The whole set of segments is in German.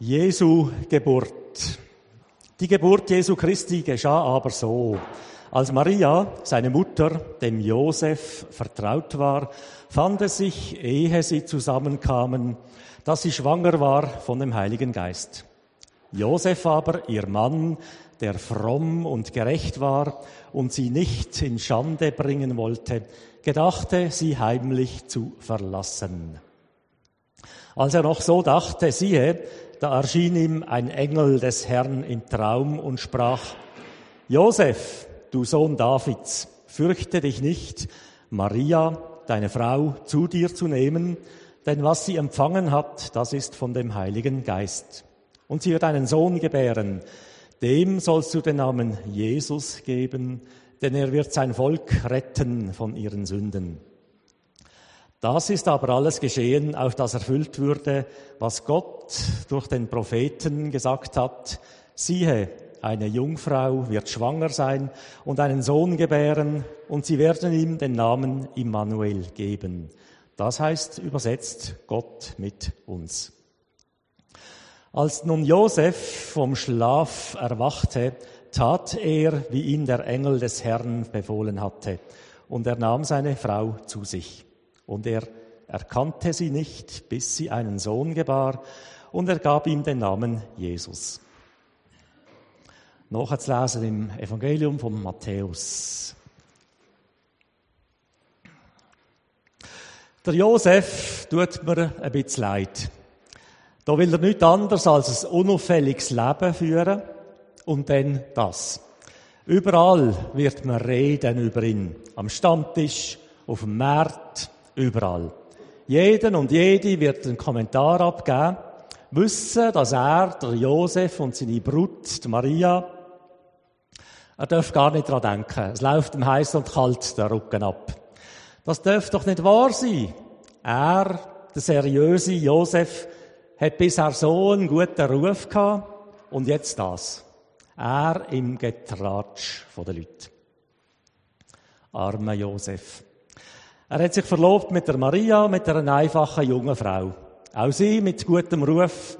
Jesu Geburt. Die Geburt Jesu Christi geschah aber so. Als Maria, seine Mutter, dem Josef vertraut war, fand es sich, ehe sie zusammenkamen, dass sie schwanger war von dem Heiligen Geist. Josef aber, ihr Mann, der fromm und gerecht war und sie nicht in Schande bringen wollte, gedachte, sie heimlich zu verlassen. Als er noch so dachte, siehe, da erschien ihm ein Engel des Herrn im Traum und sprach, Josef, du Sohn Davids, fürchte dich nicht, Maria, deine Frau, zu dir zu nehmen, denn was sie empfangen hat, das ist von dem Heiligen Geist. Und sie wird einen Sohn gebären, dem sollst du den Namen Jesus geben, denn er wird sein Volk retten von ihren Sünden. Das ist aber alles geschehen, auf das erfüllt würde, was Gott durch den Propheten gesagt hat. Siehe, eine Jungfrau wird schwanger sein und einen Sohn gebären, und sie werden ihm den Namen Immanuel geben. Das heißt übersetzt Gott mit uns. Als nun Josef vom Schlaf erwachte, tat er, wie ihn der Engel des Herrn befohlen hatte, und er nahm seine Frau zu sich. Und er erkannte sie nicht, bis sie einen Sohn gebar, und er gab ihm den Namen Jesus. Noch zu lesen im Evangelium von Matthäus. Der Josef tut mir ein bisschen leid. Da will er nichts anderes als ein unauffälliges Leben führen und dann das. Überall wird man reden über ihn. Am Stammtisch, auf dem Markt, Überall. Jeden und jede wird einen Kommentar abgeben, wissen, dass er, der Josef und seine Brut, die Maria, er darf gar nicht daran denken. Es läuft ihm heiß und kalt der Rücken ab. Das darf doch nicht wahr sein. Er, der seriöse Josef, hat bisher so einen guten Ruf gehabt und jetzt das. Er im Getratsch der Leute. Armer Josef. Er hat sich verlobt mit der Maria, mit einer einfachen jungen Frau. Auch sie mit gutem Ruf.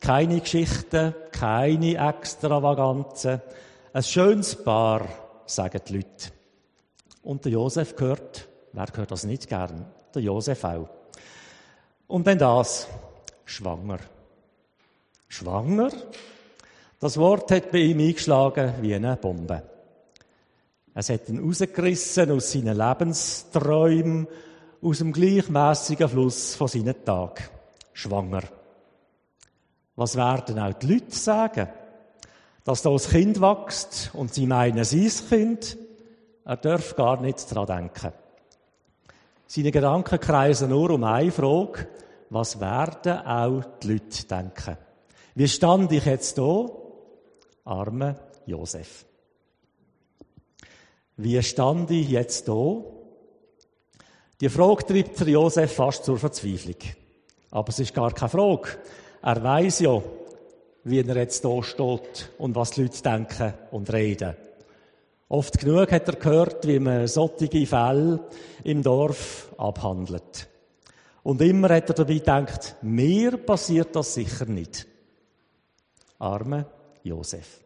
Keine Geschichten, keine Extravaganzen. Ein schönes Paar, sagen die Leute. Und der Josef gehört, wer gehört das nicht gern? Der Josef auch. Und dann das, schwanger. Schwanger? Das Wort hat bei ihm eingeschlagen wie eine Bombe. Es hat ihn rausgerissen aus seinen Lebensträumen, aus dem gleichmäßigen Fluss von seinen Tagen. Schwanger. Was werden auch die Leute sagen? Dass da das Kind wächst und sie meinen, sein Kind? Er darf gar nicht daran denken. Seine Gedanken kreisen nur um eine Frage. Was werden auch die Leute denken? Wie stand ich jetzt da? Arme Josef. Wie stand ich jetzt da? Die Frage treibt Josef fast zur Verzweiflung. Aber es ist gar keine Frage. Er weiß ja, wie er jetzt da steht und was die Leute denken und reden. Oft genug hat er gehört, wie man solche Fälle im Dorf abhandelt. Und immer hat er dabei gedacht, mir passiert das sicher nicht. Arme Josef.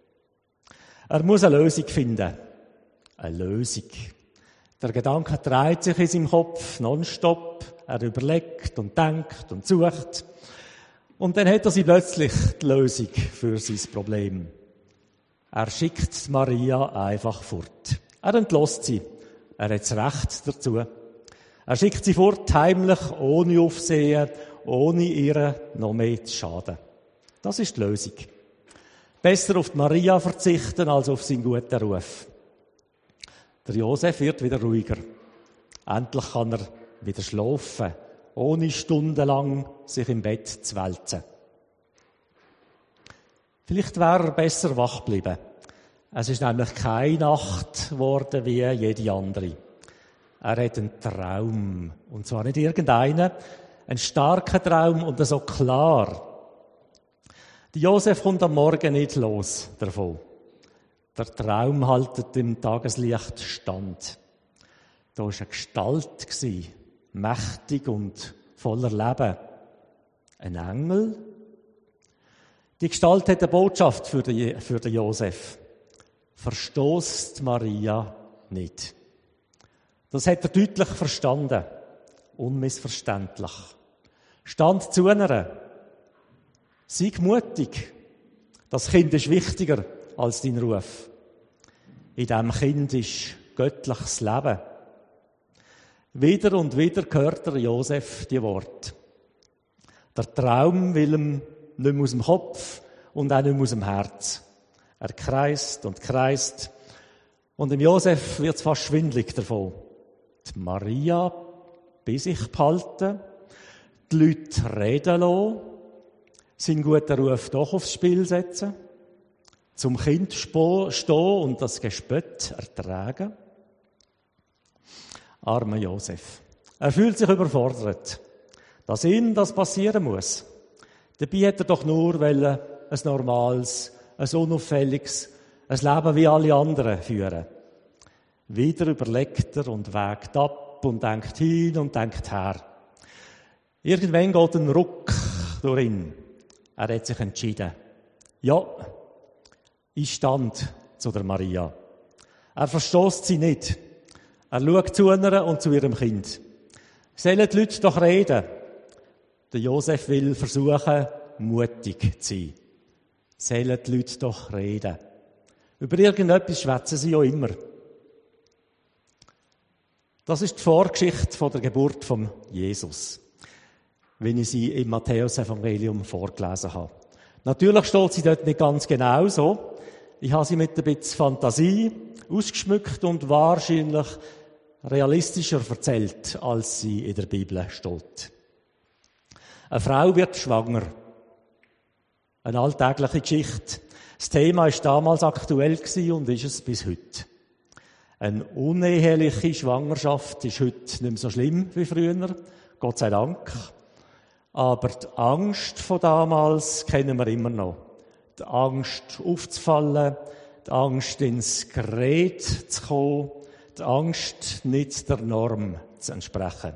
Er muss eine Lösung finden eine Lösung. Der Gedanke dreht sich in seinem Kopf nonstop. Er überlegt und denkt und sucht. Und dann hat er sie plötzlich die Lösung für sein Problem. Er schickt Maria einfach fort. Er entlässt sie. Er hat das Recht dazu. Er schickt sie fort, heimlich, ohne Aufsehen, ohne ihr noch mehr zu schaden. Das ist die Lösung. Besser auf die Maria verzichten als auf seinen guten Ruf. Der Josef wird wieder ruhiger. Endlich kann er wieder schlafen, ohne stundenlang sich im Bett zu wälzen. Vielleicht wäre er besser wach geblieben. Es ist nämlich keine Nacht geworden wie jede andere. Er hat einen Traum. Und zwar nicht irgendeinen. Einen starken Traum und so klar. Die Josef kommt am Morgen nicht los davon. Der Traum haltet im Tageslicht stand. Da war eine Gestalt, mächtig und voller Leben. Ein Engel. Die Gestalt hat eine Botschaft für den, für den Josef. Verstoßt Maria nicht. Das hat er deutlich verstanden. Unmissverständlich. Stand zu einer. Sei mutig. Das Kind ist wichtiger als dein Ruf. In diesem Kind ist göttliches Leben. Wieder und wieder hört der Josef die Worte. Der Traum will ihm nicht mehr aus dem Kopf und auch nicht mehr aus dem Herz. Er kreist und kreist. Und im Josef wird es fast schwindlig davon. Die Maria bei sich behalten, die Leute reden lassen, seinen guten Ruf doch aufs Spiel setzen, zum Kind stehen und das Gespött ertragen. Armer Josef. Er fühlt sich überfordert, dass ihm das passieren muss. Dabei hätte er doch nur ein normales, ein unauffälliges, ein Leben wie alle anderen führen. Wieder überlegt er und wägt ab und denkt hin und denkt her. Irgendwann geht ein Ruck durch ihn. Er hat sich entschieden. Ja, ich stand zu der Maria. Er verstoßt sie nicht. Er schaut zu einer und zu ihrem Kind. Sollen die Leute doch reden? Der Josef will versuchen, mutig zu sein. Sollen die Leute doch reden? Über irgendetwas schwätzen sie ja immer. Das ist die Vorgeschichte der Geburt von Jesus, wenn ich sie im Matthäus-Evangelium vorgelesen habe. Natürlich steht sie dort nicht ganz genau so. Ich habe sie mit ein bisschen Fantasie ausgeschmückt und wahrscheinlich realistischer erzählt, als sie in der Bibel steht. Eine Frau wird schwanger. Eine alltägliche Geschichte. Das Thema ist damals aktuell und ist es bis heute. Eine uneheliche Schwangerschaft ist heute nicht mehr so schlimm wie früher. Gott sei Dank. Aber die Angst von damals kennen wir immer noch. Die Angst aufzufallen, die Angst ins Gerät zu kommen, die Angst, nicht der Norm zu entsprechen.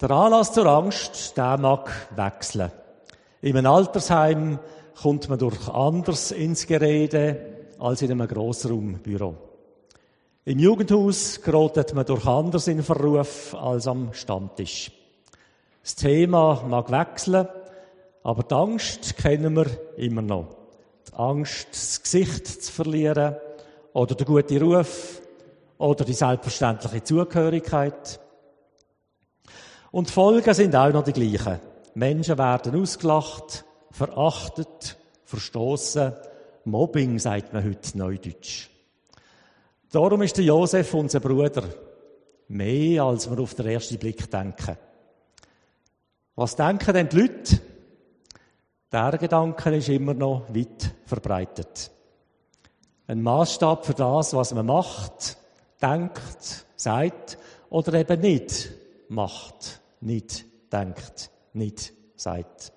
Der Anlass zur Angst, der mag wechseln. In einem Altersheim kommt man durch anders ins Gerede als in einem Grossraumbüro. Im Jugendhaus gerät man durch anders in Verruf als am Stammtisch. Das Thema mag wechseln, aber die Angst kennen wir immer noch. Die Angst, das Gesicht zu verlieren, oder der gute Ruf oder die selbstverständliche Zugehörigkeit. Und die Folgen sind auch noch die gleichen. Menschen werden ausgelacht, verachtet, verstoßen. Mobbing sagt man heute Neudeutsch. Darum ist der Josef unser Bruder. Mehr, als wir auf den ersten Blick denken. Was denken denn die Leute? Der Gedanke ist immer noch weit verbreitet ein Maßstab für das, was man macht, denkt, sagt oder eben nicht macht, nicht denkt, nicht sagt.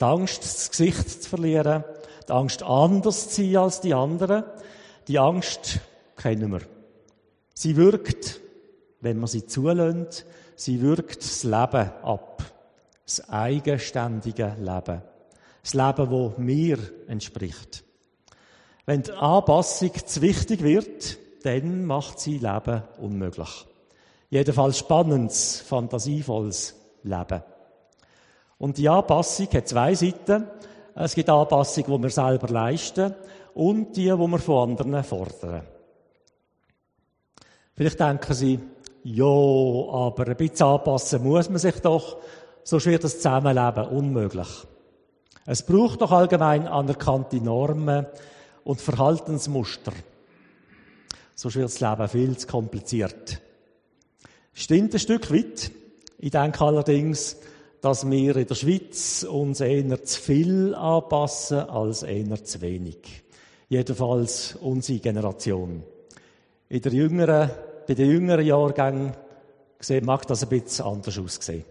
Die Angst, das Gesicht zu verlieren, die Angst, anders zu sein als die anderen, die Angst kennen wir. Sie wirkt, wenn man sie zulässt, sie wirkt das Leben ab. Das eigenständige Leben. Das Leben, wo mir entspricht. Wenn die Anpassung zu wichtig wird, dann macht sie Leben unmöglich. Jedenfalls spannendes, fantasievolles Leben. Und die Anpassung hat zwei Seiten. Es gibt Anpassung, die wir selber leisten und die, die wir von anderen fordern. Vielleicht denken Sie, ja, aber ein bisschen anpassen muss man sich doch, sonst wird das Zusammenleben unmöglich. Es braucht doch allgemein anerkannte Normen, und Verhaltensmuster. Sonst wird das Leben viel zu kompliziert. Stimmt ein Stück weit. Ich denke allerdings, dass wir in der Schweiz uns eher zu viel anpassen als eher zu wenig. Jedenfalls unsere Generation. In der jüngeren, bei den jüngeren Jahrgängen mag das ein bisschen anders aussehen.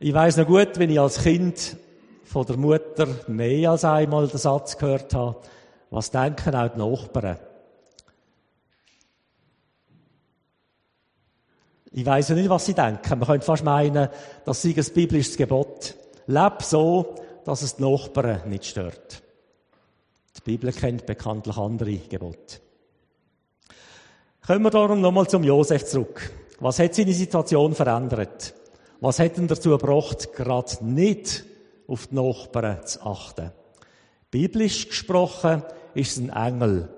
Ich weiß noch gut, wenn ich als Kind von der Mutter mehr als einmal den Satz gehört habe, was denken auch die Nachbarn? Ich weiß ja nicht, was sie denken. Man könnte fast meinen, das sei ein biblisches Gebot. Leb so, dass es die Nachbarn nicht stört. Die Bibel kennt bekanntlich andere Gebote. Kommen wir darum nochmal zum Josef zurück. Was hat seine Situation verändert? Was hat ihn dazu gebracht, gerade nicht auf die Nachbarn zu achten? Biblisch gesprochen ist es ein Engel.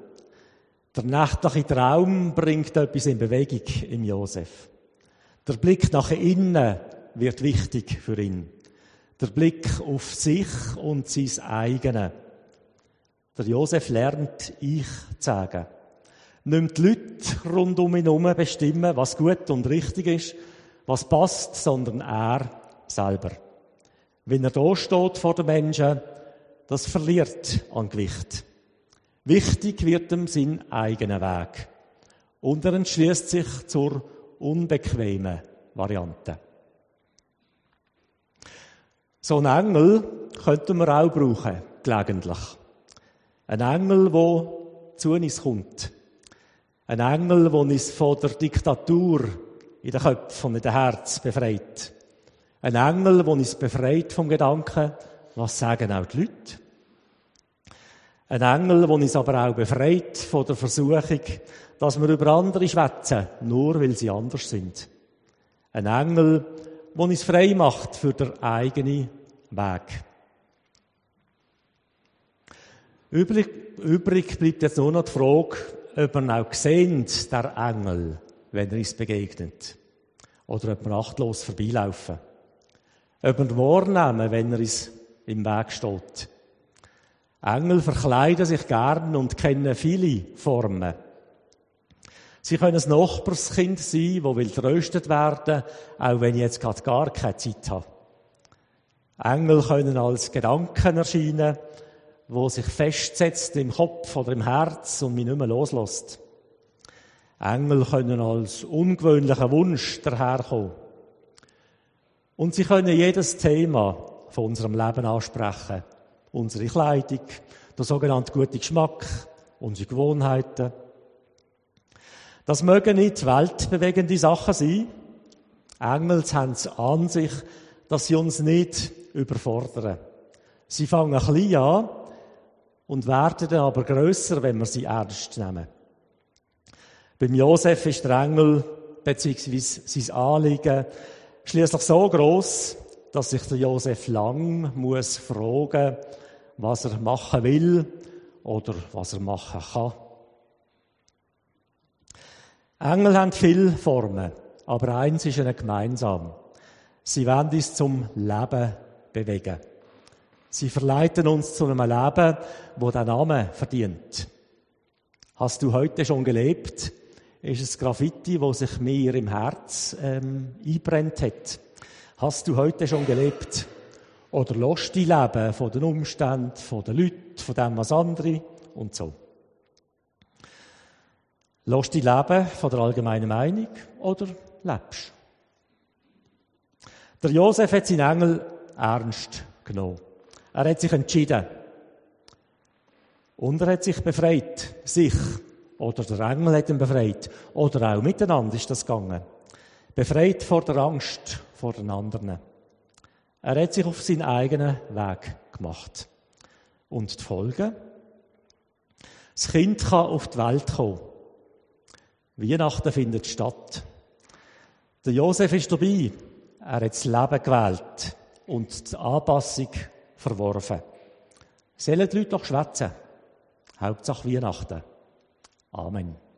Der nächtliche Traum bringt etwas in Bewegung im Josef. Der Blick nach innen wird wichtig für ihn. Der Blick auf sich und sein eigenes. Der Josef lernt, ich zu sagen. Nicht die Leute rund um ihn herum bestimmen, was gut und richtig ist, was passt, sondern er selber. Wenn er da steht vor den Menschen, das verliert an Gewicht. Wichtig wird ihm sein eigener Weg. Und er entschließt sich zur unbequemen Variante. So einen Engel könnten wir auch brauchen, gelegentlich. Ein Engel, der zu uns kommt. Ein Engel, der uns von der Diktatur in den Köpfen und in den Herz befreit. Ein Engel, der uns befreit vom Gedanken, was sagen auch die Leute. Ein Engel, der uns aber auch befreit von der Versuchung, dass wir über andere schwätzen, nur weil sie anders sind. Ein Engel, der uns frei macht für den eigenen Weg. Übrig, übrig bleibt jetzt nur noch die Frage, ob wir auch sehen, der Engel, wenn er uns begegnet. Oder wir achtlos vorbeilaufen. Wir wahrnehmen, wenn er uns im Weg steht. Engel verkleiden sich gern und kennen viele Formen. Sie können ein Nachbarskind sein, wo will tröstet werden, auch wenn ich jetzt gerade gar keine Zeit habe. Engel können als Gedanken erscheinen, wo sich festsetzt im Kopf oder im Herz und mich nicht mehr loslässt. Engel können als ungewöhnlicher Wunsch daherkommen. Und sie können jedes Thema von unserem Leben ansprechen. Unsere Kleidung, der sogenannte gute Geschmack, unsere Gewohnheiten. Das mögen nicht weltbewegende Sachen sein. Engel haben es an sich, dass sie uns nicht überfordern. Sie fangen klein an und werden dann aber grösser, wenn wir sie ernst nehmen. Beim Josef ist der Engel bzw. sein Anliegen schließlich so groß, dass sich der Josef lang muss fragen, was er machen will oder was er machen kann. Engel haben viele Formen, aber eins ist ihnen gemeinsam. Sie wollen uns zum Leben bewegen. Sie verleiten uns zu einem Leben, wo der Name verdient. Hast du heute schon gelebt? Ist es Graffiti, wo sich mir im Herz ähm, einbrennt hat? Hast du heute schon gelebt? Oder lässt du leben von den Umständen, von den Leuten, von dem, was andere und so? Lässt du leben von der allgemeinen Meinung oder lebst? Der Josef hat seinen Engel ernst genommen. Er hat sich entschieden. Und er hat sich befreit. Sich. Oder der Engel hat ihn befreit. Oder auch miteinander ist das gegangen. Befreit vor der Angst vor den anderen. Er hat sich auf seinen eigenen Weg gemacht. Und die Folge? Das Kind kann auf die Welt kommen. Weihnachten findet statt. Der Josef ist dabei. Er hat das Leben gewählt und die Anpassung verworfen. Sollen die Leute doch schwätzen? Hauptsache Weihnachten. Amen.